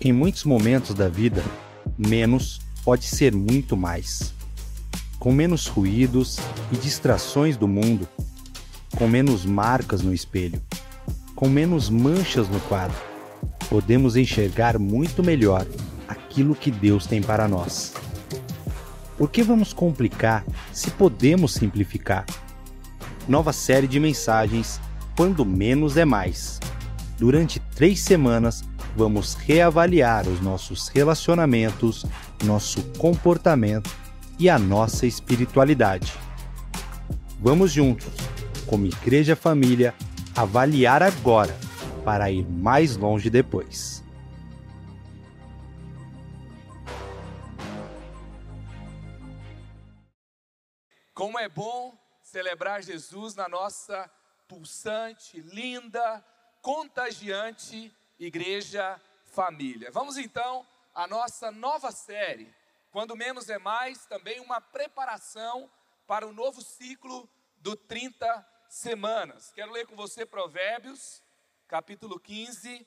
Em muitos momentos da vida, menos pode ser muito mais. Com menos ruídos e distrações do mundo, com menos marcas no espelho, com menos manchas no quadro, podemos enxergar muito melhor aquilo que Deus tem para nós. Por que vamos complicar se podemos simplificar? Nova série de mensagens Quando Menos é Mais. Durante três semanas, vamos reavaliar os nossos relacionamentos, nosso comportamento e a nossa espiritualidade. Vamos juntos, como Igreja Família, avaliar agora para ir mais longe depois. Como é bom celebrar Jesus na nossa pulsante, linda, contagiante Igreja Família. Vamos então à nossa nova série, Quando Menos é Mais, também uma preparação para o novo ciclo do 30 semanas. Quero ler com você Provérbios, capítulo 15,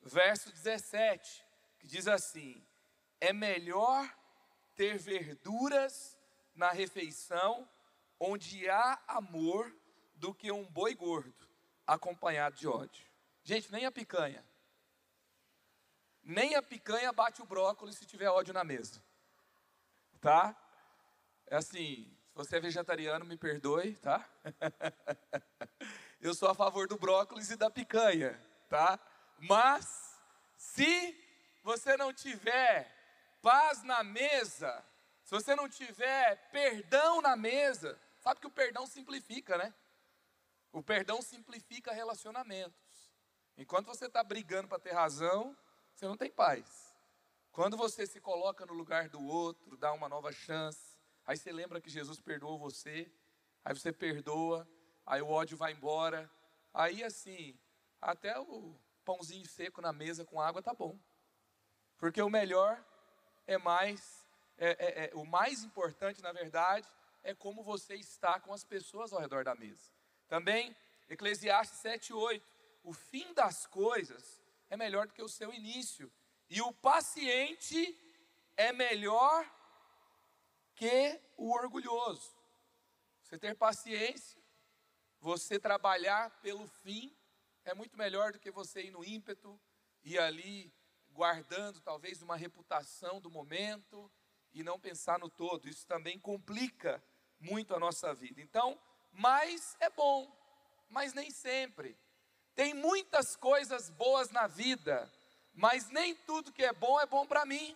verso 17, que diz assim: É melhor ter verduras na refeição onde há amor do que um boi gordo acompanhado de ódio. Gente, nem a picanha nem a picanha bate o brócolis se tiver ódio na mesa. Tá? É assim, se você é vegetariano, me perdoe, tá? Eu sou a favor do brócolis e da picanha, tá? Mas se você não tiver paz na mesa, se você não tiver perdão na mesa, sabe que o perdão simplifica, né? O perdão simplifica relacionamentos. Enquanto você está brigando para ter razão, você não tem paz. Quando você se coloca no lugar do outro, dá uma nova chance, aí você lembra que Jesus perdoou você, aí você perdoa, aí o ódio vai embora, aí assim, até o pãozinho seco na mesa com água tá bom. Porque o melhor é mais, é, é, é, o mais importante, na verdade, é como você está com as pessoas ao redor da mesa. Também, Eclesiastes 7, 8. O fim das coisas é melhor do que o seu início. E o paciente é melhor que o orgulhoso. Você ter paciência, você trabalhar pelo fim, é muito melhor do que você ir no ímpeto e ali guardando talvez uma reputação do momento e não pensar no todo. Isso também complica muito a nossa vida. Então, mais é bom, mas nem sempre. Tem muitas coisas boas na vida, mas nem tudo que é bom é bom para mim.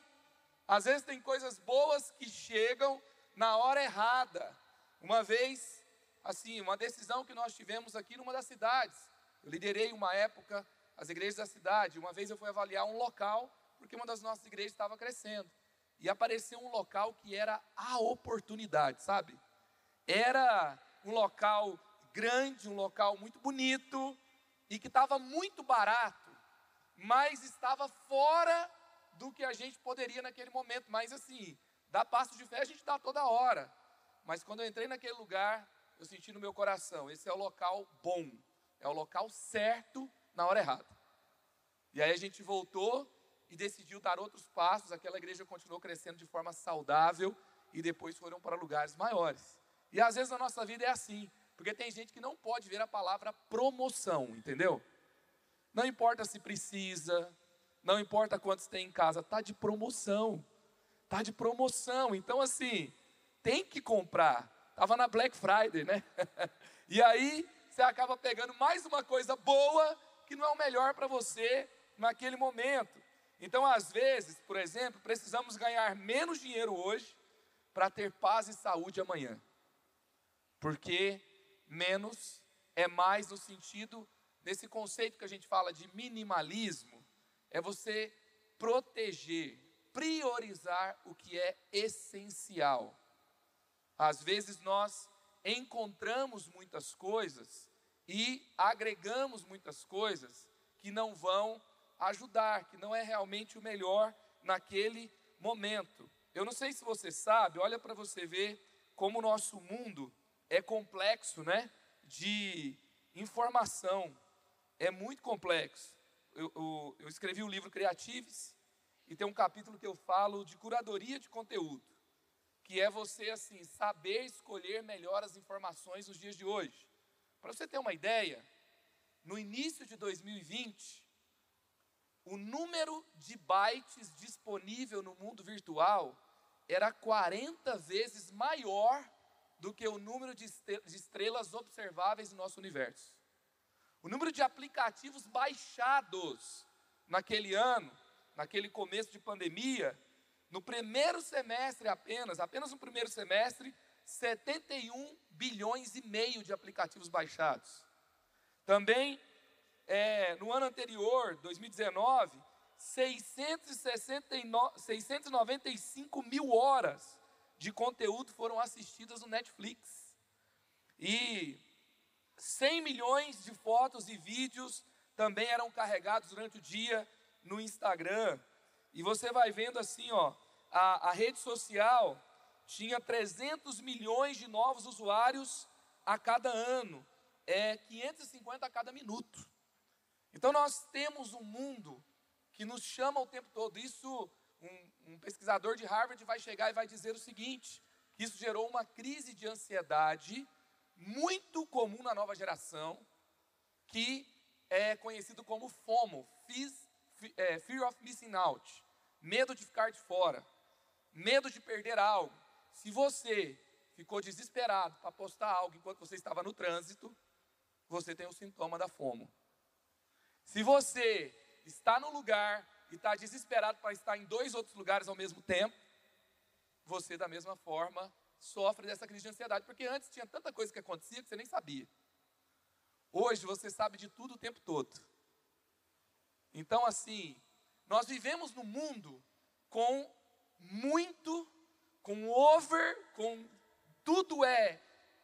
Às vezes tem coisas boas que chegam na hora errada. Uma vez, assim, uma decisão que nós tivemos aqui numa das cidades. Eu liderei uma época as igrejas da cidade. Uma vez eu fui avaliar um local, porque uma das nossas igrejas estava crescendo. E apareceu um local que era a oportunidade, sabe? Era um local grande, um local muito bonito, e que estava muito barato, mas estava fora do que a gente poderia naquele momento. Mas assim, dá passo de fé a gente dá toda hora. Mas quando eu entrei naquele lugar, eu senti no meu coração: esse é o local bom, é o local certo na hora errada. E aí a gente voltou e decidiu dar outros passos. Aquela igreja continuou crescendo de forma saudável e depois foram para lugares maiores. E às vezes na nossa vida é assim. Porque tem gente que não pode ver a palavra promoção, entendeu? Não importa se precisa, não importa quantos tem em casa, tá de promoção. Tá de promoção. Então assim, tem que comprar. Tava na Black Friday, né? e aí você acaba pegando mais uma coisa boa que não é o melhor para você naquele momento. Então, às vezes, por exemplo, precisamos ganhar menos dinheiro hoje para ter paz e saúde amanhã. Porque menos é mais no sentido desse conceito que a gente fala de minimalismo, é você proteger priorizar o que é essencial. Às vezes nós encontramos muitas coisas e agregamos muitas coisas que não vão ajudar, que não é realmente o melhor naquele momento. Eu não sei se você sabe, olha para você ver como o nosso mundo é complexo, né? De informação. É muito complexo. Eu, eu, eu escrevi o livro Creatives e tem um capítulo que eu falo de curadoria de conteúdo, que é você assim saber escolher melhor as informações nos dias de hoje. Para você ter uma ideia, no início de 2020, o número de bytes disponível no mundo virtual era 40 vezes maior do que o número de estrelas observáveis no nosso universo. O número de aplicativos baixados naquele ano, naquele começo de pandemia, no primeiro semestre apenas, apenas no primeiro semestre, 71 bilhões e meio de aplicativos baixados. Também, é, no ano anterior, 2019, 669, 695 mil horas de conteúdo foram assistidas no Netflix. E 100 milhões de fotos e vídeos também eram carregados durante o dia no Instagram. E você vai vendo assim, ó, a, a rede social tinha 300 milhões de novos usuários a cada ano, é 550 a cada minuto. Então nós temos um mundo que nos chama o tempo todo. Isso, um, um pesquisador de Harvard vai chegar e vai dizer o seguinte: isso gerou uma crise de ansiedade muito comum na nova geração, que é conhecido como FOMO, é, Fear of Missing Out, medo de ficar de fora, medo de perder algo. Se você ficou desesperado para postar algo enquanto você estava no trânsito, você tem o sintoma da FOMO. Se você está no lugar e está desesperado para estar em dois outros lugares ao mesmo tempo, você da mesma forma sofre dessa crise de ansiedade, porque antes tinha tanta coisa que acontecia que você nem sabia. Hoje você sabe de tudo o tempo todo. Então, assim, nós vivemos no mundo com muito, com over, com tudo é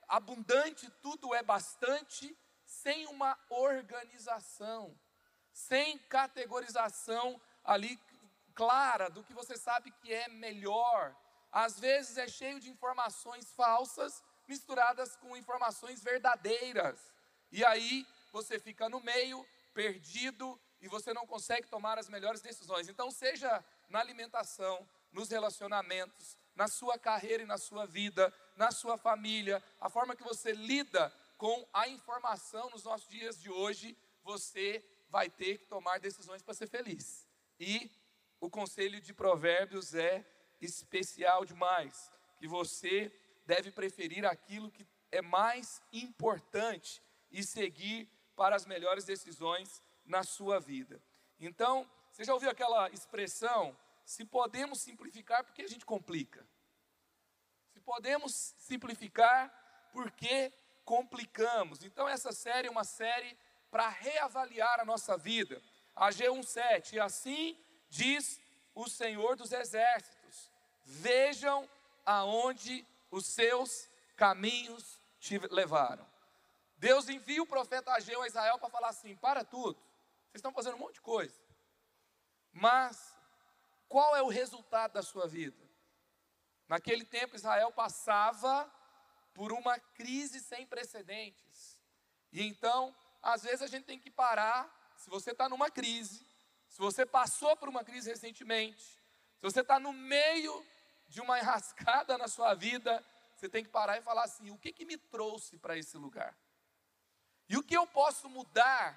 abundante, tudo é bastante, sem uma organização sem categorização ali clara do que você sabe que é melhor. Às vezes é cheio de informações falsas misturadas com informações verdadeiras. E aí você fica no meio, perdido, e você não consegue tomar as melhores decisões. Então, seja na alimentação, nos relacionamentos, na sua carreira e na sua vida, na sua família, a forma que você lida com a informação nos nossos dias de hoje, você vai ter que tomar decisões para ser feliz. E o conselho de Provérbios é especial demais, que você deve preferir aquilo que é mais importante e seguir para as melhores decisões na sua vida. Então, você já ouviu aquela expressão? Se podemos simplificar, por que a gente complica? Se podemos simplificar, por que complicamos? Então, essa série é uma série para reavaliar a nossa vida. AG 1,7: E assim diz o Senhor dos Exércitos: Vejam aonde os seus caminhos te levaram. Deus envia o profeta Ageu a Israel para falar assim: para tudo, vocês estão fazendo um monte de coisa, mas qual é o resultado da sua vida? Naquele tempo, Israel passava por uma crise sem precedentes, e então às vezes a gente tem que parar. Se você está numa crise, se você passou por uma crise recentemente, se você está no meio de uma enrascada na sua vida, você tem que parar e falar assim: o que, que me trouxe para esse lugar? E o que eu posso mudar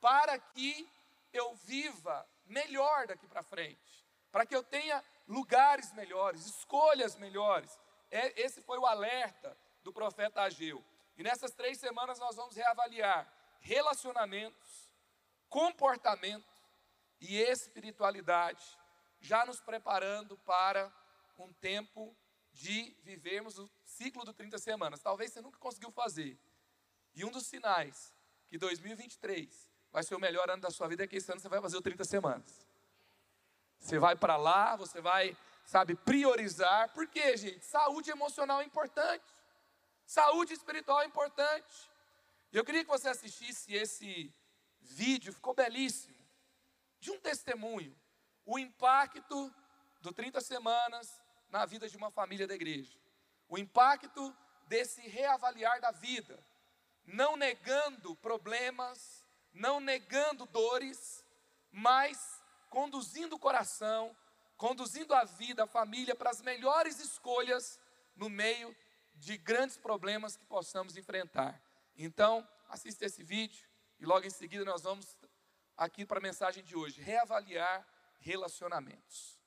para que eu viva melhor daqui para frente? Para que eu tenha lugares melhores, escolhas melhores. É, esse foi o alerta do profeta Ageu. E nessas três semanas nós vamos reavaliar relacionamentos, comportamento e espiritualidade, já nos preparando para um tempo de vivermos o ciclo do 30 semanas. Talvez você nunca conseguiu fazer. E um dos sinais que 2023 vai ser o melhor ano da sua vida é que esse ano você vai fazer o 30 semanas. Você vai para lá, você vai, sabe, priorizar. Por quê, gente? Saúde emocional é importante. Saúde espiritual é importante. Eu queria que você assistisse esse vídeo, ficou belíssimo, de um testemunho, o impacto do 30 semanas na vida de uma família da igreja. O impacto desse reavaliar da vida, não negando problemas, não negando dores, mas conduzindo o coração, conduzindo a vida, a família para as melhores escolhas no meio de grandes problemas que possamos enfrentar. Então, assista esse vídeo e logo em seguida nós vamos aqui para a mensagem de hoje: reavaliar relacionamentos.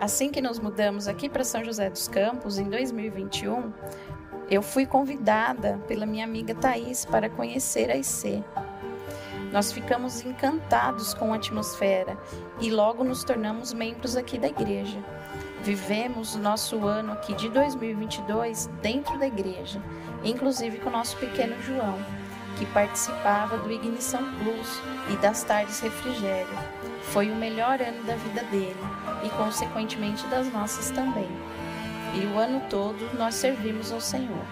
Assim que nos mudamos aqui para São José dos Campos, em 2021, eu fui convidada pela minha amiga Thais para conhecer a IC. Nós ficamos encantados com a atmosfera e logo nos tornamos membros aqui da igreja. Vivemos o nosso ano aqui de 2022 dentro da igreja, inclusive com o nosso pequeno João, que participava do Ignição Plus e das tardes refrigério. Foi o melhor ano da vida dele e, consequentemente, das nossas também. E o ano todo nós servimos ao Senhor.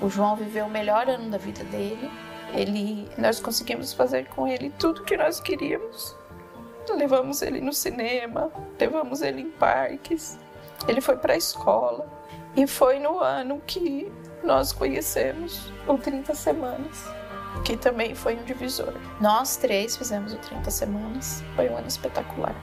O João viveu o melhor ano da vida dele. Ele, nós conseguimos fazer com ele tudo que nós queríamos. Levamos ele no cinema, levamos ele em parques. Ele foi para a escola e foi no ano que nós conhecemos o 30 Semanas, que também foi um divisor. Nós três fizemos o 30 Semanas, foi um ano espetacular.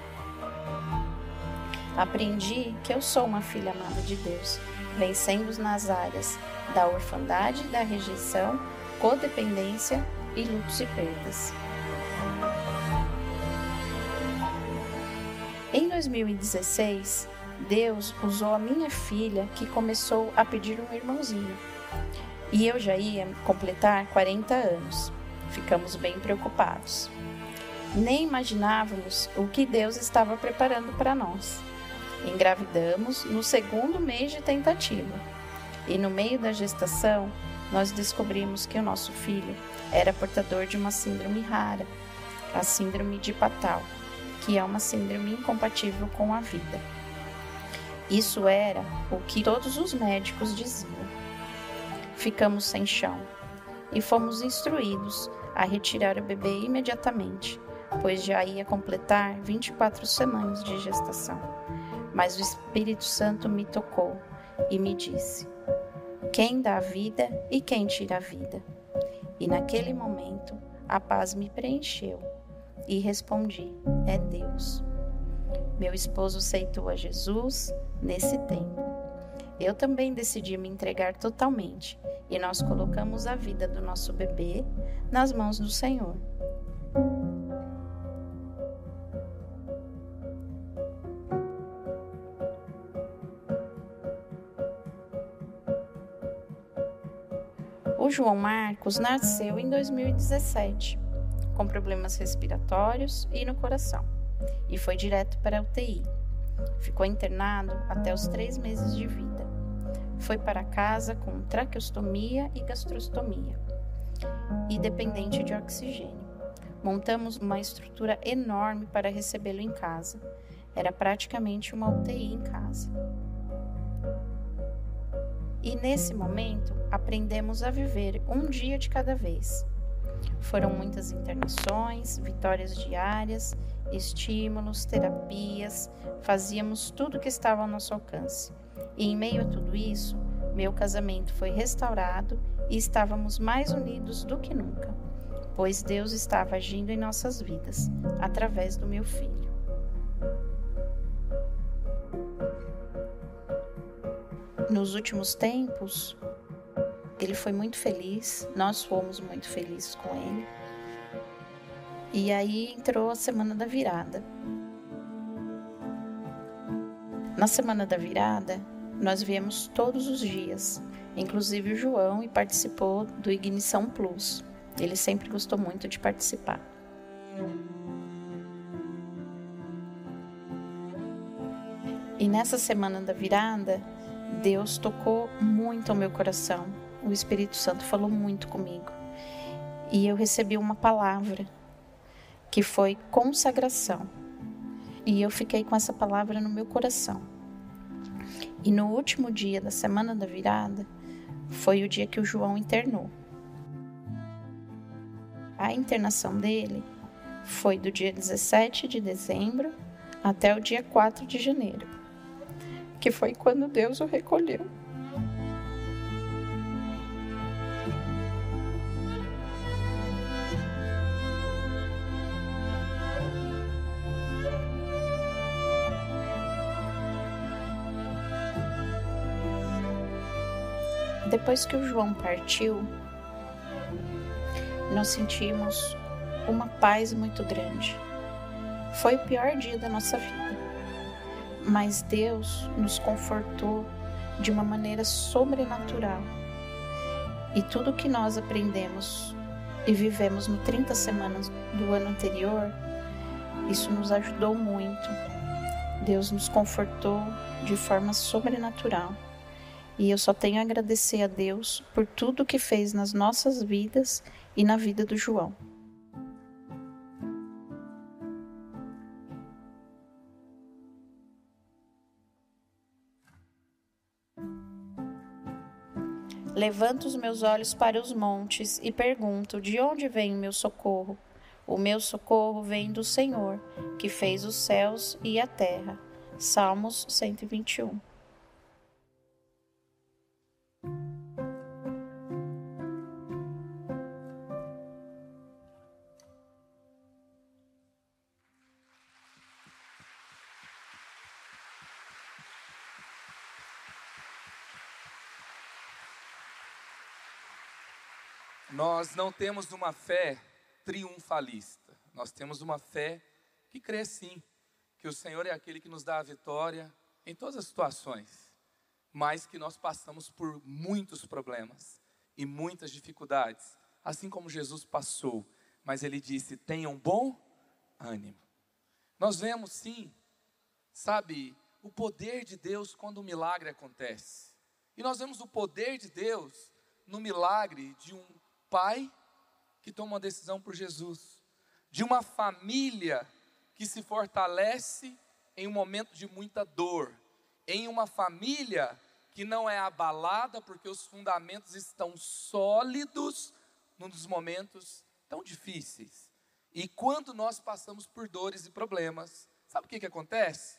Aprendi que eu sou uma filha amada de Deus, vencendo nas áreas da orfandade, da rejeição, codependência e lutos e perdas. Em 2016, Deus usou a minha filha que começou a pedir um irmãozinho. E eu já ia completar 40 anos. Ficamos bem preocupados. Nem imaginávamos o que Deus estava preparando para nós. Engravidamos no segundo mês de tentativa. E no meio da gestação, nós descobrimos que o nosso filho era portador de uma síndrome rara, a síndrome de Patal, que é uma síndrome incompatível com a vida. Isso era o que todos os médicos diziam. Ficamos sem chão e fomos instruídos a retirar o bebê imediatamente, pois já ia completar 24 semanas de gestação. Mas o Espírito Santo me tocou e me disse: Quem dá a vida e quem tira a vida? E naquele momento a paz me preencheu e respondi: É Deus. Meu esposo aceitou a Jesus nesse tempo. Eu também decidi me entregar totalmente e nós colocamos a vida do nosso bebê nas mãos do Senhor. João Marcos nasceu em 2017, com problemas respiratórios e no coração, e foi direto para a UTI. Ficou internado até os três meses de vida. Foi para casa com traqueostomia e gastrostomia e dependente de oxigênio. Montamos uma estrutura enorme para recebê-lo em casa. Era praticamente uma UTI em casa. E nesse momento aprendemos a viver um dia de cada vez. Foram muitas internações, vitórias diárias estímulos, terapias, fazíamos tudo que estava ao nosso alcance. E em meio a tudo isso, meu casamento foi restaurado e estávamos mais unidos do que nunca, pois Deus estava agindo em nossas vidas através do meu filho. Nos últimos tempos, ele foi muito feliz, nós fomos muito felizes com ele. E aí entrou a semana da virada. Na semana da virada, nós viemos todos os dias, inclusive o João, e participou do Ignição Plus, Ele sempre gostou muito de participar. E nessa semana da virada, Deus tocou muito ao meu coração. O Espírito Santo falou muito comigo. E eu recebi uma palavra que foi consagração. E eu fiquei com essa palavra no meu coração. E no último dia da semana da virada, foi o dia que o João internou. A internação dele foi do dia 17 de dezembro até o dia 4 de janeiro, que foi quando Deus o recolheu. Depois que o João partiu, nós sentimos uma paz muito grande. Foi o pior dia da nossa vida, mas Deus nos confortou de uma maneira sobrenatural. E tudo que nós aprendemos e vivemos no 30 semanas do ano anterior, isso nos ajudou muito. Deus nos confortou de forma sobrenatural. E eu só tenho a agradecer a Deus por tudo que fez nas nossas vidas e na vida do João. Levanto os meus olhos para os montes e pergunto: de onde vem o meu socorro? O meu socorro vem do Senhor, que fez os céus e a terra. Salmos 121. Nós não temos uma fé triunfalista. Nós temos uma fé que crê sim que o Senhor é aquele que nos dá a vitória em todas as situações, mas que nós passamos por muitos problemas e muitas dificuldades, assim como Jesus passou. Mas ele disse: tenham bom ânimo. Nós vemos sim, sabe, o poder de Deus quando o milagre acontece. E nós vemos o poder de Deus no milagre de um pai que toma uma decisão por Jesus, de uma família que se fortalece em um momento de muita dor, em uma família que não é abalada porque os fundamentos estão sólidos num dos momentos tão difíceis. E quando nós passamos por dores e problemas, sabe o que, que acontece?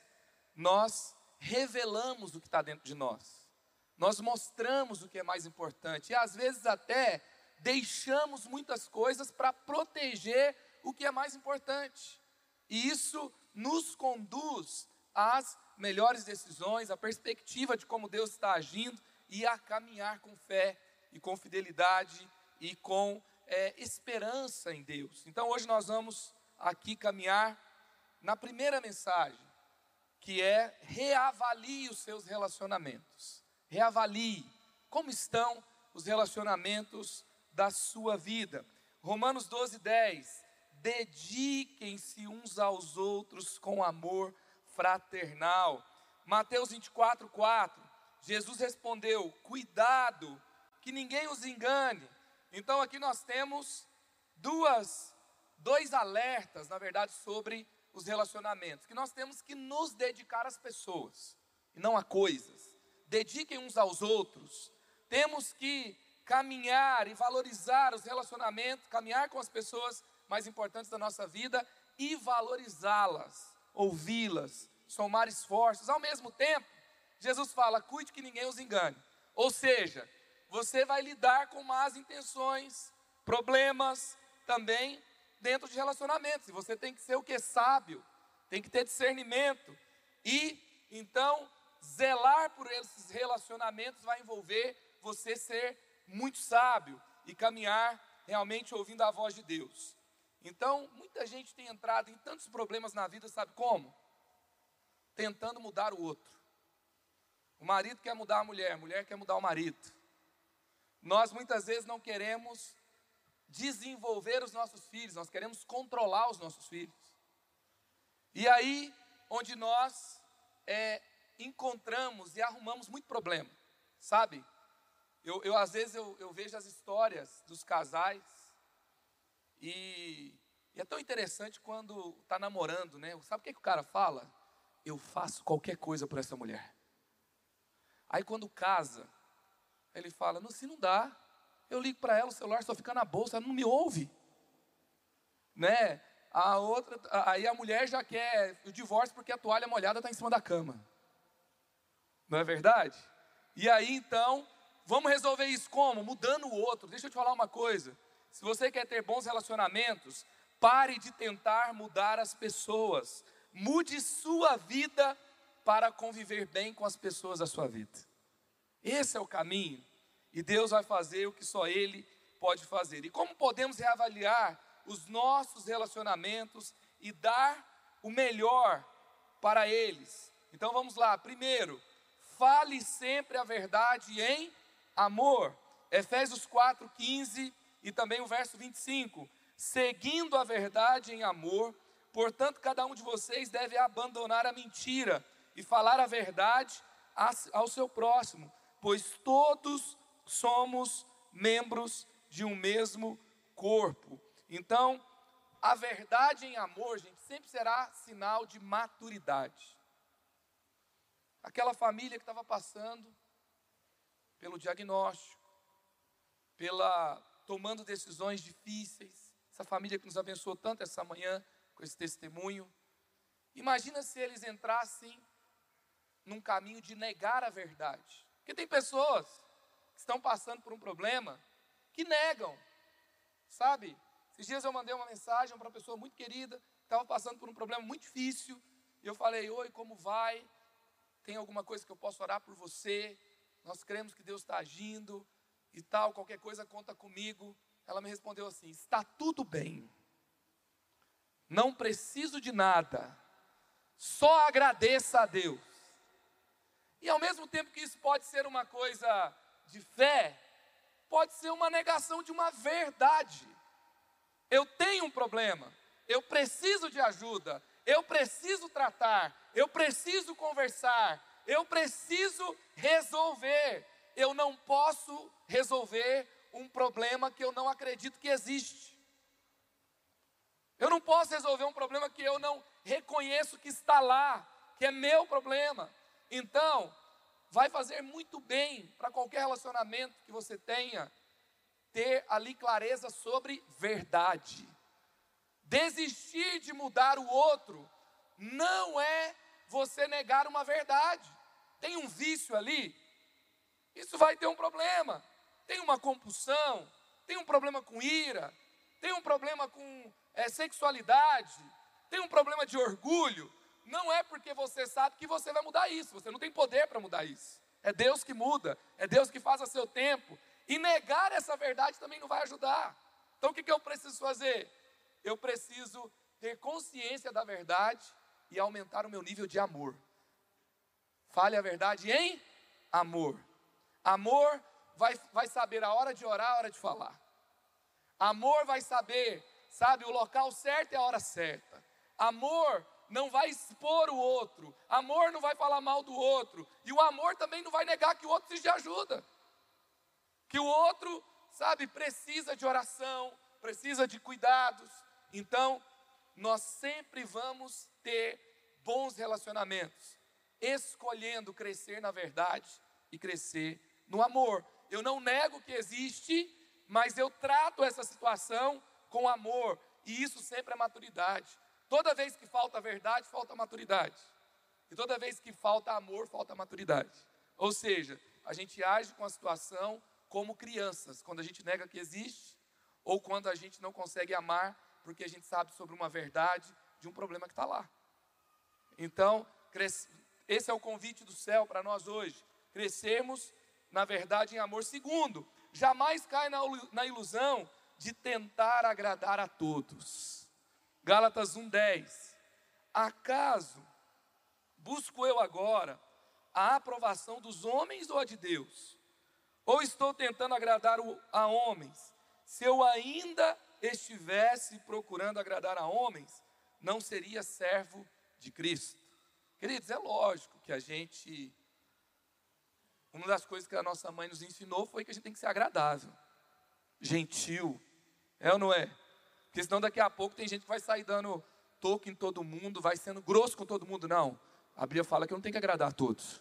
Nós revelamos o que está dentro de nós, nós mostramos o que é mais importante, e às vezes até deixamos muitas coisas para proteger o que é mais importante. E isso nos conduz às melhores decisões, à perspectiva de como Deus está agindo e a caminhar com fé e com fidelidade e com é, esperança em Deus. Então hoje nós vamos aqui caminhar na primeira mensagem, que é reavalie os seus relacionamentos. Reavalie como estão os relacionamentos da sua vida. Romanos 12, 10. Dediquem-se uns aos outros com amor fraternal. Mateus 24, 4. Jesus respondeu: Cuidado, que ninguém os engane. Então aqui nós temos duas, dois alertas, na verdade, sobre os relacionamentos, que nós temos que nos dedicar às pessoas e não a coisas. Dediquem uns aos outros. Temos que caminhar e valorizar os relacionamentos, caminhar com as pessoas mais importantes da nossa vida e valorizá-las, ouvi-las, somar esforços. Ao mesmo tempo, Jesus fala: cuide que ninguém os engane. Ou seja, você vai lidar com más intenções, problemas também dentro de relacionamentos. E você tem que ser o que? Sábio, tem que ter discernimento. E então, zelar por esses relacionamentos vai envolver você ser muito sábio e caminhar realmente ouvindo a voz de Deus. Então, muita gente tem entrado em tantos problemas na vida, sabe como? Tentando mudar o outro. O marido quer mudar a mulher, a mulher quer mudar o marido. Nós muitas vezes não queremos desenvolver os nossos filhos, nós queremos controlar os nossos filhos. E aí, onde nós é, encontramos e arrumamos muito problema, sabe? Eu, eu às vezes eu, eu, vejo as histórias dos casais e, e é tão interessante quando está namorando, né? Sabe o que, que o cara fala? Eu faço qualquer coisa por essa mulher. Aí quando casa, ele fala: não, se não dá, eu ligo para ela, o celular só fica na bolsa, ela não me ouve. Né? A outra, aí a mulher já quer o divórcio porque a toalha molhada está em cima da cama. Não é verdade? E aí então, vamos resolver isso como? Mudando o outro. Deixa eu te falar uma coisa. Se você quer ter bons relacionamentos, pare de tentar mudar as pessoas. Mude sua vida para conviver bem com as pessoas da sua vida. Esse é o caminho. E Deus vai fazer o que só Ele pode fazer. E como podemos reavaliar os nossos relacionamentos e dar o melhor para eles? Então vamos lá. Primeiro, fale sempre a verdade em amor. Efésios 4, 15 e também o verso 25. Seguindo a verdade em amor, portanto, cada um de vocês deve abandonar a mentira e falar a verdade ao seu próximo, pois todos somos membros de um mesmo corpo. Então, a verdade em amor, gente, sempre será sinal de maturidade. Aquela família que estava passando pelo diagnóstico, pela tomando decisões difíceis, essa família que nos abençoou tanto essa manhã com esse testemunho. Imagina se eles entrassem num caminho de negar a verdade. Porque tem pessoas que estão passando por um problema que negam, sabe? Esses dias eu mandei uma mensagem para uma pessoa muito querida, que estava passando por um problema muito difícil, e eu falei: Oi, como vai? Tem alguma coisa que eu possa orar por você? Nós cremos que Deus está agindo e tal, qualquer coisa conta comigo. Ela me respondeu assim: Está tudo bem, não preciso de nada, só agradeça a Deus. E ao mesmo tempo que isso pode ser uma coisa de fé pode ser uma negação de uma verdade. Eu tenho um problema, eu preciso de ajuda, eu preciso tratar, eu preciso conversar, eu preciso resolver. Eu não posso resolver um problema que eu não acredito que existe. Eu não posso resolver um problema que eu não reconheço que está lá, que é meu problema. Então, vai fazer muito bem para qualquer relacionamento que você tenha, ter ali clareza sobre verdade. Desistir de mudar o outro não é você negar uma verdade. Tem um vício ali, isso vai ter um problema. Tem uma compulsão, tem um problema com ira, tem um problema com é, sexualidade, tem um problema de orgulho não é porque você sabe que você vai mudar isso, você não tem poder para mudar isso. É Deus que muda, é Deus que faz a seu tempo. E negar essa verdade também não vai ajudar. Então o que, que eu preciso fazer? Eu preciso ter consciência da verdade e aumentar o meu nível de amor. Fale a verdade em amor. Amor vai, vai saber a hora de orar, a hora de falar. Amor vai saber, sabe, o local certo e a hora certa. Amor não vai expor o outro, amor não vai falar mal do outro, e o amor também não vai negar que o outro precisa de ajuda, que o outro, sabe, precisa de oração, precisa de cuidados. Então, nós sempre vamos ter bons relacionamentos, escolhendo crescer na verdade e crescer no amor. Eu não nego que existe, mas eu trato essa situação com amor, e isso sempre é maturidade. Toda vez que falta verdade, falta maturidade. E toda vez que falta amor, falta maturidade. Ou seja, a gente age com a situação como crianças, quando a gente nega que existe, ou quando a gente não consegue amar porque a gente sabe sobre uma verdade de um problema que está lá. Então, esse é o convite do céu para nós hoje. Crescermos, na verdade, em amor. Segundo, jamais cai na ilusão de tentar agradar a todos. Gálatas 1:10. Acaso busco eu agora a aprovação dos homens ou a de Deus? Ou estou tentando agradar a homens? se eu ainda estivesse procurando agradar a homens, não seria servo de Cristo. Queridos, é lógico que a gente. Uma das coisas que a nossa mãe nos ensinou foi que a gente tem que ser agradável, gentil. É ou não é? Porque senão daqui a pouco tem gente que vai sair dando toque em todo mundo, vai sendo grosso com todo mundo. Não. A Bíblia fala que eu não tenho que agradar a todos.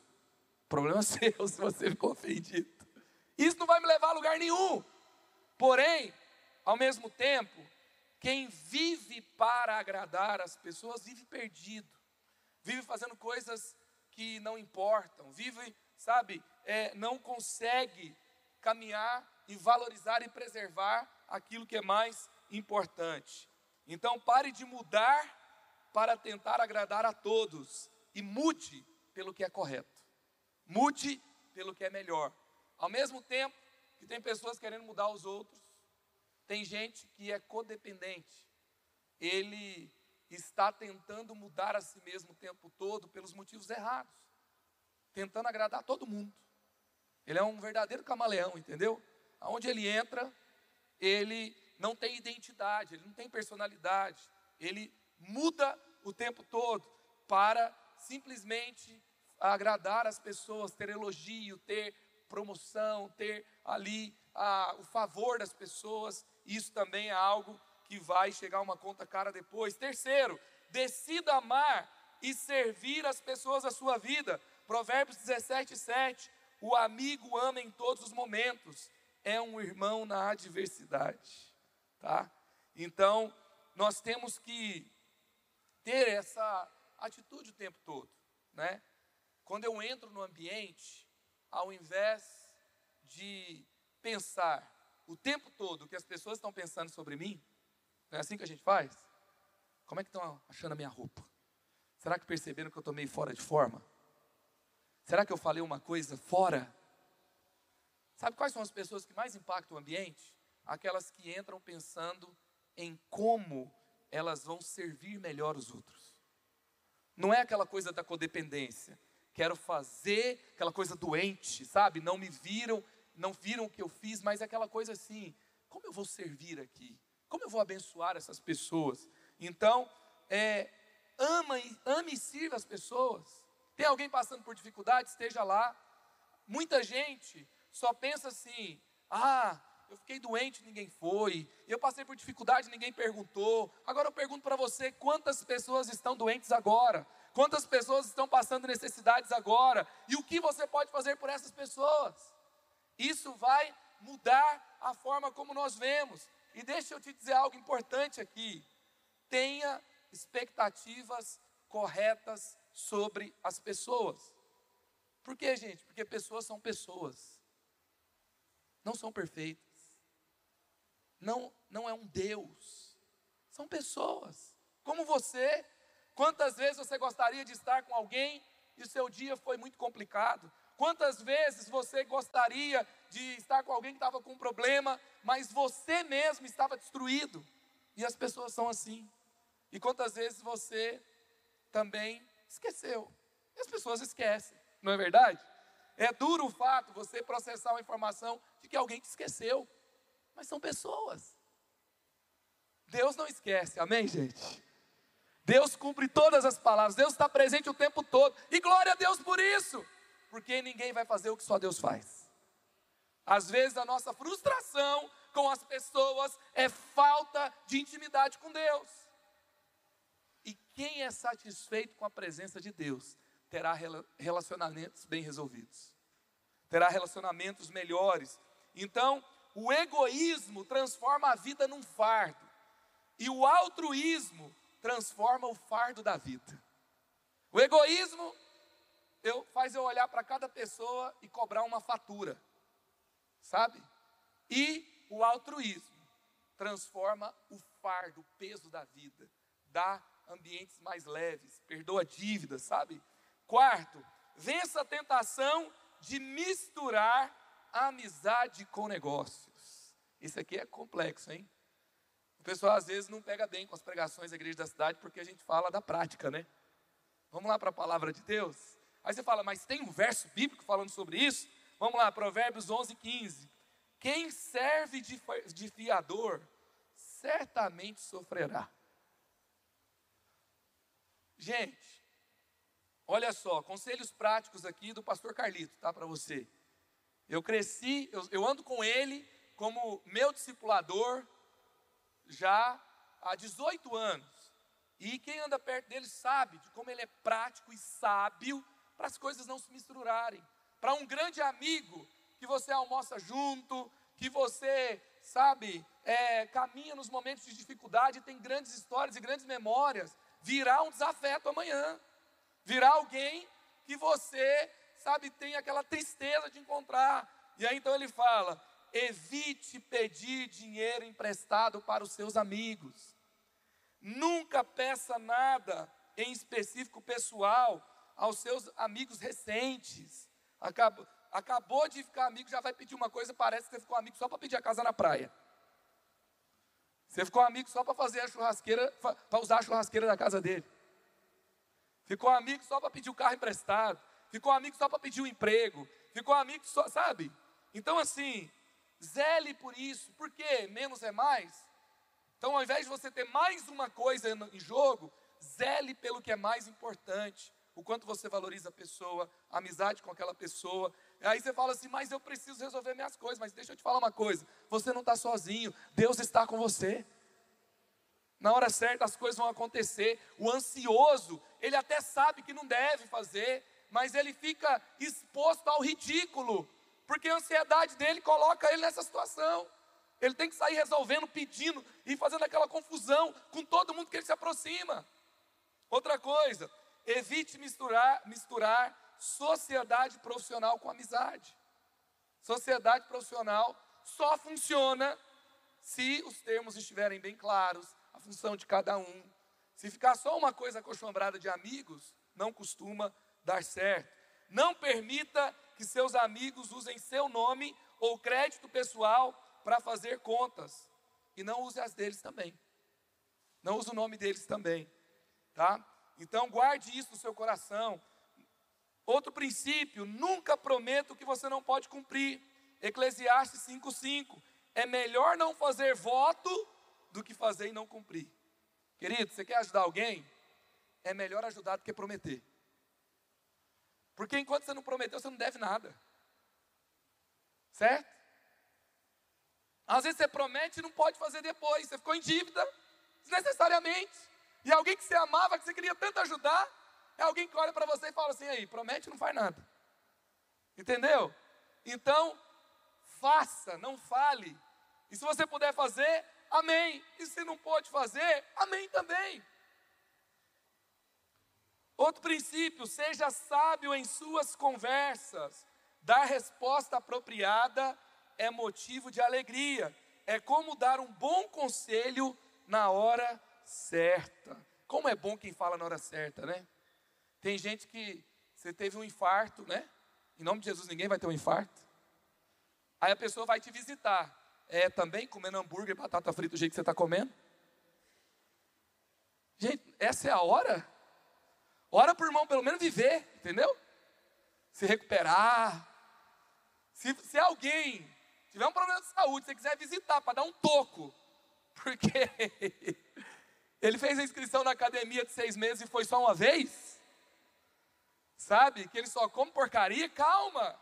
O problema é seu se você ficou ofendido. Isso não vai me levar a lugar nenhum. Porém, ao mesmo tempo, quem vive para agradar as pessoas vive perdido, vive fazendo coisas que não importam, vive, sabe, é, não consegue caminhar e valorizar e preservar aquilo que é mais importante. Então pare de mudar para tentar agradar a todos e mude pelo que é correto. Mude pelo que é melhor. Ao mesmo tempo que tem pessoas querendo mudar os outros, tem gente que é codependente. Ele está tentando mudar a si mesmo o tempo todo pelos motivos errados, tentando agradar todo mundo. Ele é um verdadeiro camaleão, entendeu? Aonde ele entra, ele não tem identidade, ele não tem personalidade, ele muda o tempo todo para simplesmente agradar as pessoas, ter elogio, ter promoção, ter ali o favor das pessoas. Isso também é algo que vai chegar uma conta cara depois. Terceiro, decida amar e servir as pessoas da sua vida. Provérbios 17, 7. O amigo ama em todos os momentos, é um irmão na adversidade. Tá? Então, nós temos que ter essa atitude o tempo todo. Né? Quando eu entro no ambiente, ao invés de pensar o tempo todo o que as pessoas estão pensando sobre mim, não é assim que a gente faz? Como é que estão achando a minha roupa? Será que perceberam que eu estou meio fora de forma? Será que eu falei uma coisa fora? Sabe quais são as pessoas que mais impactam o ambiente? Aquelas que entram pensando em como elas vão servir melhor os outros. Não é aquela coisa da codependência. Quero fazer aquela coisa doente, sabe? Não me viram, não viram o que eu fiz, mas é aquela coisa assim: como eu vou servir aqui? Como eu vou abençoar essas pessoas? Então, é, ama, ame e sirva as pessoas. Tem alguém passando por dificuldade? Esteja lá. Muita gente só pensa assim: ah, eu fiquei doente, ninguém foi. Eu passei por dificuldade, ninguém perguntou. Agora eu pergunto para você: quantas pessoas estão doentes agora? Quantas pessoas estão passando necessidades agora? E o que você pode fazer por essas pessoas? Isso vai mudar a forma como nós vemos. E deixa eu te dizer algo importante aqui. Tenha expectativas corretas sobre as pessoas. Por quê, gente? Porque pessoas são pessoas. Não são perfeitas. Não, não é um Deus. São pessoas. Como você. Quantas vezes você gostaria de estar com alguém e o seu dia foi muito complicado? Quantas vezes você gostaria de estar com alguém que estava com um problema, mas você mesmo estava destruído? E as pessoas são assim. E quantas vezes você também esqueceu? E as pessoas esquecem, não é verdade? É duro o fato você processar uma informação de que alguém te esqueceu, mas são pessoas. Deus não esquece, amém, gente? Deus cumpre todas as palavras, Deus está presente o tempo todo, e glória a Deus por isso porque ninguém vai fazer o que só Deus faz. Às vezes a nossa frustração com as pessoas é falta de intimidade com Deus. E quem é satisfeito com a presença de Deus terá relacionamentos bem resolvidos, terá relacionamentos melhores. Então, o egoísmo transforma a vida num fardo, e o altruísmo transforma o fardo da vida. O egoísmo eu, faz eu olhar para cada pessoa e cobrar uma fatura, sabe? E o altruísmo transforma o fardo, o peso da vida, dá ambientes mais leves, perdoa dívidas, sabe? Quarto, vença a tentação de misturar a amizade com negócios. Isso aqui é complexo, hein? O pessoal às vezes não pega bem com as pregações da igreja da cidade porque a gente fala da prática, né? Vamos lá para a palavra de Deus? Aí você fala, mas tem um verso bíblico falando sobre isso? Vamos lá, Provérbios 11, 15. quem serve de, fiador certamente sofrerá. Gente, olha só, conselhos práticos aqui do pastor Carlito, tá? Para você. Eu cresci, eu, eu ando com ele como meu discipulador já há 18 anos. E quem anda perto dele sabe de como ele é prático e sábio para as coisas não se misturarem. Para um grande amigo que você almoça junto, que você, sabe, é, caminha nos momentos de dificuldade, tem grandes histórias e grandes memórias, virá um desafeto amanhã. Virá alguém que você, sabe, tem aquela tristeza de encontrar. E aí então ele fala: evite pedir dinheiro emprestado para os seus amigos. Nunca peça nada em específico pessoal aos seus amigos recentes. Acabou, acabou de ficar amigo, já vai pedir uma coisa, parece que você ficou amigo só para pedir a casa na praia. Você ficou amigo só para fazer a churrasqueira, para usar a churrasqueira da casa dele. Ficou amigo só para pedir o carro emprestado. Ficou amigo só para pedir o emprego. Ficou amigo só, sabe? Então assim, zele por isso. Por quê? Menos é mais. Então, ao invés de você ter mais uma coisa em jogo, zele pelo que é mais importante. O quanto você valoriza a pessoa, a amizade com aquela pessoa. Aí você fala assim, mas eu preciso resolver minhas coisas. Mas deixa eu te falar uma coisa: você não está sozinho, Deus está com você. Na hora certa as coisas vão acontecer. O ansioso, ele até sabe que não deve fazer, mas ele fica exposto ao ridículo, porque a ansiedade dele coloca ele nessa situação. Ele tem que sair resolvendo, pedindo e fazendo aquela confusão com todo mundo que ele se aproxima. Outra coisa, evite misturar, misturar sociedade profissional com amizade. Sociedade profissional só funciona se os termos estiverem bem claros, a função de cada um. Se ficar só uma coisa acostumbrada de amigos, não costuma dar certo. Não permita que seus amigos usem seu nome ou crédito pessoal para fazer contas. E não use as deles também. Não use o nome deles também. Tá? Então guarde isso no seu coração. Outro princípio, nunca prometa o que você não pode cumprir. Eclesiastes 5:5. É melhor não fazer voto do que fazer e não cumprir. Querido, você quer ajudar alguém? É melhor ajudar do que prometer. Porque enquanto você não prometeu, você não deve nada. Certo? Às vezes você promete e não pode fazer depois. Você ficou em dívida, desnecessariamente. E alguém que você amava, que você queria tanto ajudar, é alguém que olha para você e fala assim: aí, promete não faz nada. Entendeu? Então, faça, não fale. E se você puder fazer, amém. E se não pode fazer, amém também. Outro princípio, seja sábio em suas conversas. Dar resposta apropriada é motivo de alegria. É como dar um bom conselho na hora certa. Como é bom quem fala na hora certa, né? Tem gente que você teve um infarto, né? Em nome de Jesus, ninguém vai ter um infarto. Aí a pessoa vai te visitar. É também comendo hambúrguer, batata frita do jeito que você está comendo? Gente, essa é a hora. Ora o irmão pelo menos viver, entendeu? Se recuperar. Se, se alguém tiver um problema de saúde, você quiser visitar para dar um toco, porque ele fez a inscrição na academia de seis meses e foi só uma vez, sabe? Que ele só come porcaria, calma.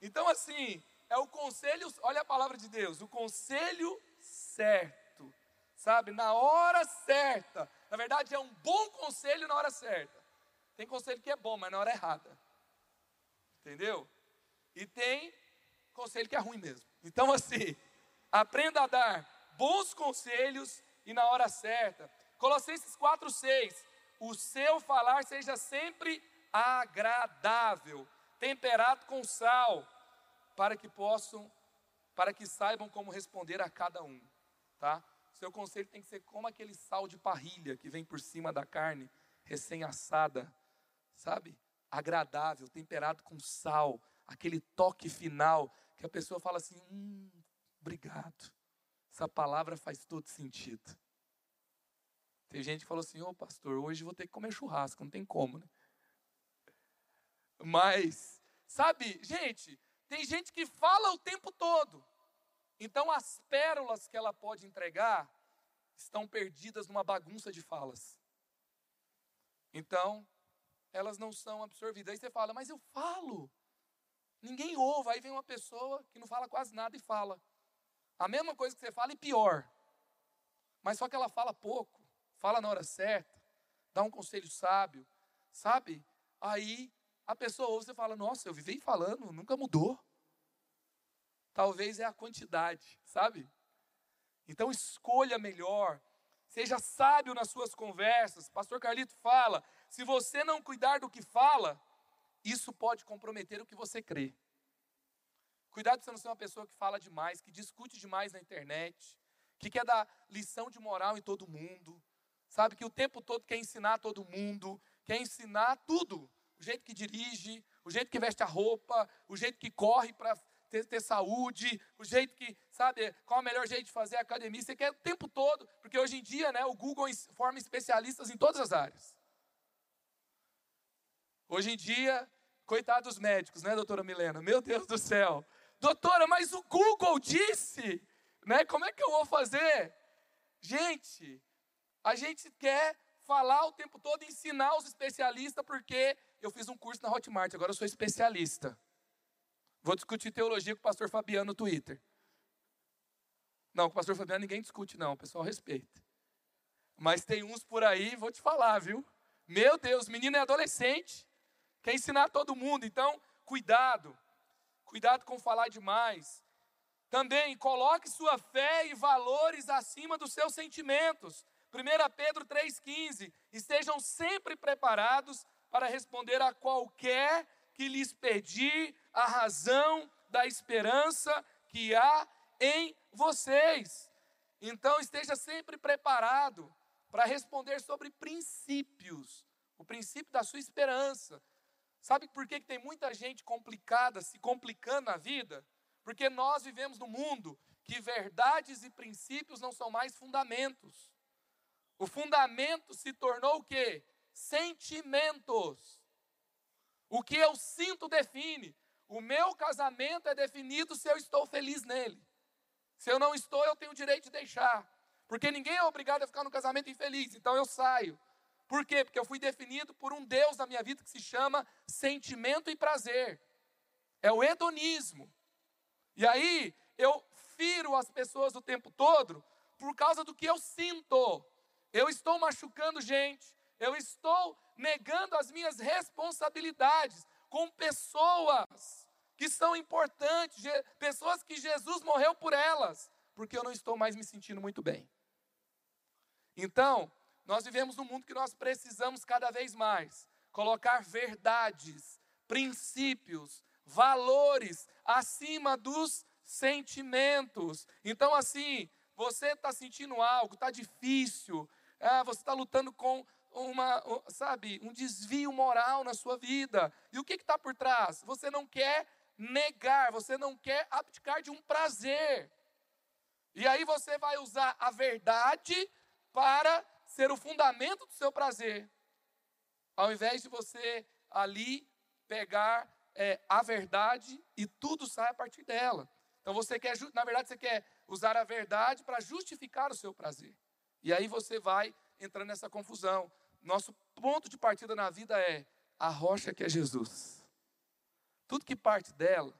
Então, assim, é o conselho, olha a palavra de Deus, o conselho certo, sabe? Na hora certa. Na verdade, é um bom conselho na hora certa. Tem conselho que é bom, mas na hora errada. Entendeu? E tem conselho que é ruim mesmo. Então, assim, aprenda a dar bons conselhos e na hora certa. Colossenses 4,6: O seu falar seja sempre agradável, temperado com sal, para que possam, para que saibam como responder a cada um, tá? Seu conselho tem que ser como aquele sal de parrilha que vem por cima da carne recém-assada, sabe? Agradável, temperado com sal, aquele toque final que a pessoa fala assim: hum, obrigado. Essa palavra faz todo sentido. Tem gente que falou assim: ô oh, pastor, hoje vou ter que comer churrasco, não tem como, né? Mas, sabe, gente, tem gente que fala o tempo todo, Então as pérolas que ela pode entregar estão perdidas numa bagunça de falas. Então, elas não são absorvidas. Aí você fala, mas eu falo. Ninguém ouve. Aí vem uma pessoa que não fala quase nada e fala. A mesma coisa que você fala e pior. Mas só que ela fala pouco, fala na hora certa, dá um conselho sábio, sabe? Aí a pessoa ouve e fala: Nossa, eu vivei falando, nunca mudou. Talvez é a quantidade, sabe? Então escolha melhor, seja sábio nas suas conversas. Pastor Carlito fala: se você não cuidar do que fala, isso pode comprometer o que você crê. Cuidado você não ser uma pessoa que fala demais, que discute demais na internet, que quer dar lição de moral em todo mundo, sabe? Que o tempo todo quer ensinar todo mundo, quer ensinar tudo. O jeito que dirige, o jeito que veste a roupa, o jeito que corre para ter, ter, saúde, o jeito que, sabe, qual é o melhor jeito de fazer academia. Você quer o tempo todo, porque hoje em dia, né, o Google forma especialistas em todas as áreas. Hoje em dia, coitados dos médicos, né, doutora Milena? Meu Deus do céu. Doutora, mas o Google disse, né? Como é que eu vou fazer? Gente, a gente quer falar o tempo todo, ensinar os especialistas, porque eu fiz um curso na Hotmart, agora eu sou especialista. Vou discutir teologia com o pastor Fabiano no Twitter. Não, com o pastor Fabiano ninguém discute, não, o pessoal respeita. Mas tem uns por aí, vou te falar, viu? Meu Deus, menino é adolescente, quer ensinar todo mundo, então, cuidado. Cuidado com falar demais. Também coloque sua fé e valores acima dos seus sentimentos. 1 Pedro 3,15: Estejam sempre preparados para responder a qualquer que lhes pedir a razão da esperança que há em vocês. Então esteja sempre preparado para responder sobre princípios, o princípio da sua esperança. Sabe por que, que tem muita gente complicada, se complicando na vida? Porque nós vivemos num mundo que verdades e princípios não são mais fundamentos. O fundamento se tornou o quê? Sentimentos. O que eu sinto define. O meu casamento é definido se eu estou feliz nele. Se eu não estou, eu tenho o direito de deixar. Porque ninguém é obrigado a ficar no casamento infeliz, então eu saio. Por quê? Porque eu fui definido por um Deus na minha vida que se chama sentimento e prazer. É o hedonismo. E aí eu firo as pessoas o tempo todo por causa do que eu sinto. Eu estou machucando gente, eu estou negando as minhas responsabilidades com pessoas que são importantes, pessoas que Jesus morreu por elas, porque eu não estou mais me sentindo muito bem. Então, nós vivemos num mundo que nós precisamos cada vez mais colocar verdades, princípios, valores acima dos sentimentos. Então, assim, você está sentindo algo, está difícil, ah, você está lutando com uma, sabe, um desvio moral na sua vida. E o que está por trás? Você não quer negar, você não quer abdicar de um prazer. E aí você vai usar a verdade para ser o fundamento do seu prazer. Ao invés de você ali pegar é, a verdade e tudo sai a partir dela. Então você quer, na verdade, você quer usar a verdade para justificar o seu prazer. E aí você vai entrando nessa confusão. Nosso ponto de partida na vida é a rocha que é Jesus. Tudo que parte dela,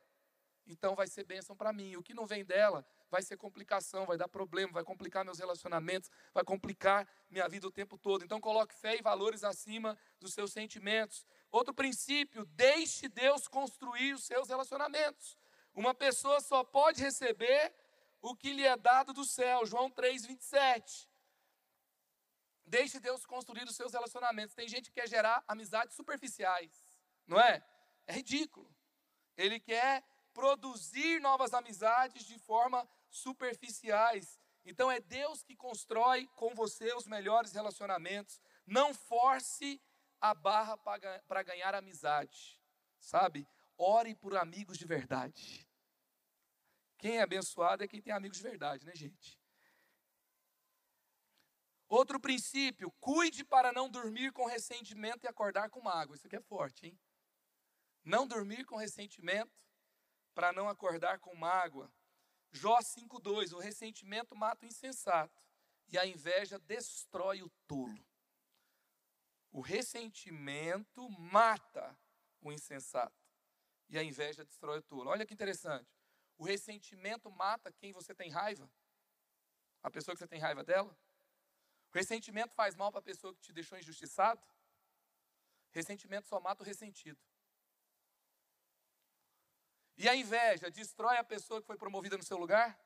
então vai ser bênção para mim. O que não vem dela vai ser complicação, vai dar problema, vai complicar meus relacionamentos, vai complicar minha vida o tempo todo. Então coloque fé e valores acima dos seus sentimentos. Outro princípio, deixe Deus construir os seus relacionamentos. Uma pessoa só pode receber o que lhe é dado do céu. João 3, 27. Deixe Deus construir os seus relacionamentos. Tem gente que quer gerar amizades superficiais, não é? É ridículo. Ele quer produzir novas amizades de forma superficiais. Então é Deus que constrói com você os melhores relacionamentos. Não force a barra para ganhar amizade, sabe? Ore por amigos de verdade. Quem é abençoado é quem tem amigos de verdade, né, gente? Outro princípio, cuide para não dormir com ressentimento e acordar com mágoa. Isso aqui é forte, hein? Não dormir com ressentimento para não acordar com mágoa. Jó 5,2: O ressentimento mata o insensato e a inveja destrói o tolo. O ressentimento mata o insensato e a inveja destrói o tolo. Olha que interessante. O ressentimento mata quem você tem raiva, a pessoa que você tem raiva dela. O ressentimento faz mal para a pessoa que te deixou injustiçado. Ressentimento só mata o ressentido. E a inveja destrói a pessoa que foi promovida no seu lugar?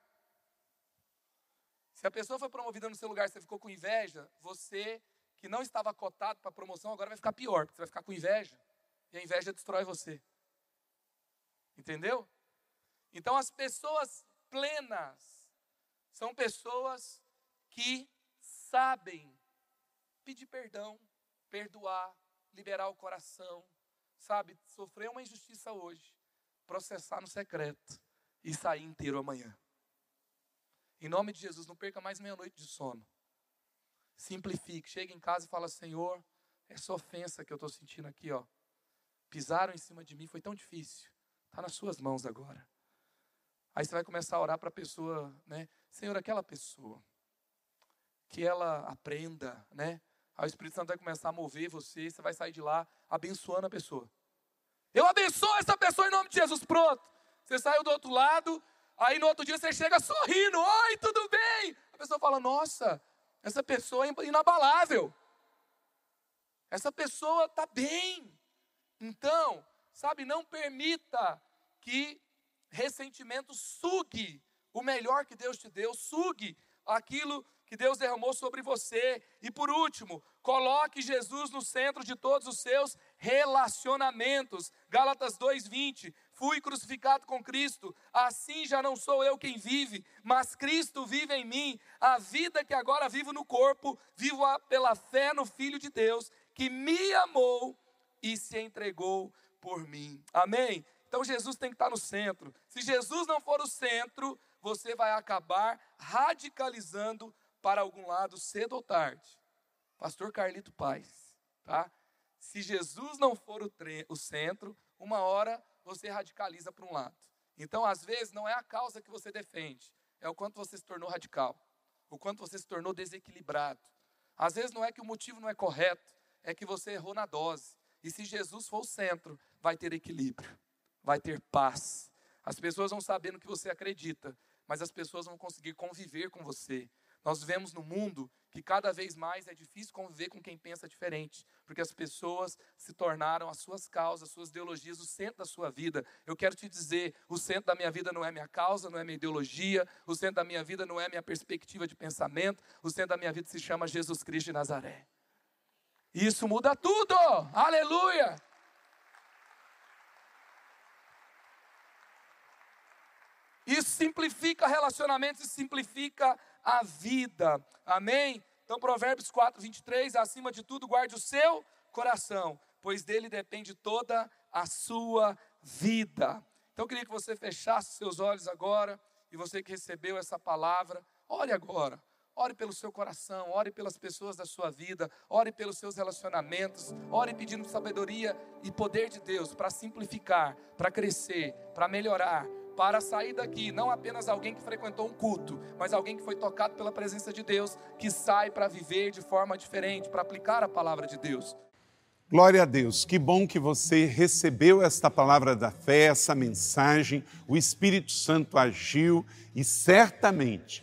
Se a pessoa foi promovida no seu lugar e você ficou com inveja, você que não estava cotado para promoção agora vai ficar pior, porque você vai ficar com inveja. E a inveja destrói você. Entendeu? Então as pessoas plenas são pessoas que sabem pedir perdão, perdoar, liberar o coração, sabe? Sofrer uma injustiça hoje, processar no secreto e sair inteiro amanhã. Em nome de Jesus, não perca mais meia-noite de sono. Simplifique, chegue em casa e fala: Senhor, essa ofensa que eu estou sentindo aqui, ó, pisaram em cima de mim, foi tão difícil. Está nas suas mãos agora. Aí você vai começar a orar para a pessoa, né? Senhor, aquela pessoa, que ela aprenda, né? Aí o Espírito Santo vai começar a mover você, você vai sair de lá abençoando a pessoa. Eu abençoo essa pessoa em nome de Jesus, pronto. Você saiu do outro lado, aí no outro dia você chega sorrindo, oi, tudo bem? A pessoa fala, nossa, essa pessoa é inabalável. Essa pessoa está bem. Então, sabe, não permita que ressentimento sugue o melhor que Deus te deu, sugue aquilo que Deus derramou sobre você. E por último, coloque Jesus no centro de todos os seus relacionamentos. Gálatas 2:20. Fui crucificado com Cristo, assim já não sou eu quem vive, mas Cristo vive em mim. A vida que agora vivo no corpo, vivo pela fé no Filho de Deus, que me amou e se entregou por mim. Amém? Então Jesus tem que estar no centro. Se Jesus não for o centro, você vai acabar radicalizando para algum lado cedo ou tarde. Pastor Carlito Paz, tá? Se Jesus não for o, o centro, uma hora você radicaliza para um lado. Então, às vezes, não é a causa que você defende, é o quanto você se tornou radical, o quanto você se tornou desequilibrado. Às vezes não é que o motivo não é correto, é que você errou na dose. E se Jesus for o centro, vai ter equilíbrio vai ter paz. As pessoas vão saber no que você acredita, mas as pessoas vão conseguir conviver com você. Nós vivemos num mundo que cada vez mais é difícil conviver com quem pensa diferente, porque as pessoas se tornaram as suas causas, as suas ideologias, o centro da sua vida. Eu quero te dizer: o centro da minha vida não é minha causa, não é minha ideologia, o centro da minha vida não é minha perspectiva de pensamento, o centro da minha vida se chama Jesus Cristo de Nazaré. Isso muda tudo! Aleluia! Isso simplifica relacionamentos e simplifica a vida. Amém? Então, Provérbios 4, 23, acima de tudo, guarde o seu coração, pois dele depende toda a sua vida. Então, eu queria que você fechasse seus olhos agora, e você que recebeu essa palavra, ore agora. Ore pelo seu coração, ore pelas pessoas da sua vida, ore pelos seus relacionamentos, ore pedindo sabedoria e poder de Deus para simplificar, para crescer, para melhorar, para sair daqui não apenas alguém que frequentou um culto, mas alguém que foi tocado pela presença de Deus, que sai para viver de forma diferente, para aplicar a palavra de Deus. Glória a Deus, que bom que você recebeu esta palavra da fé, essa mensagem, o Espírito Santo agiu e certamente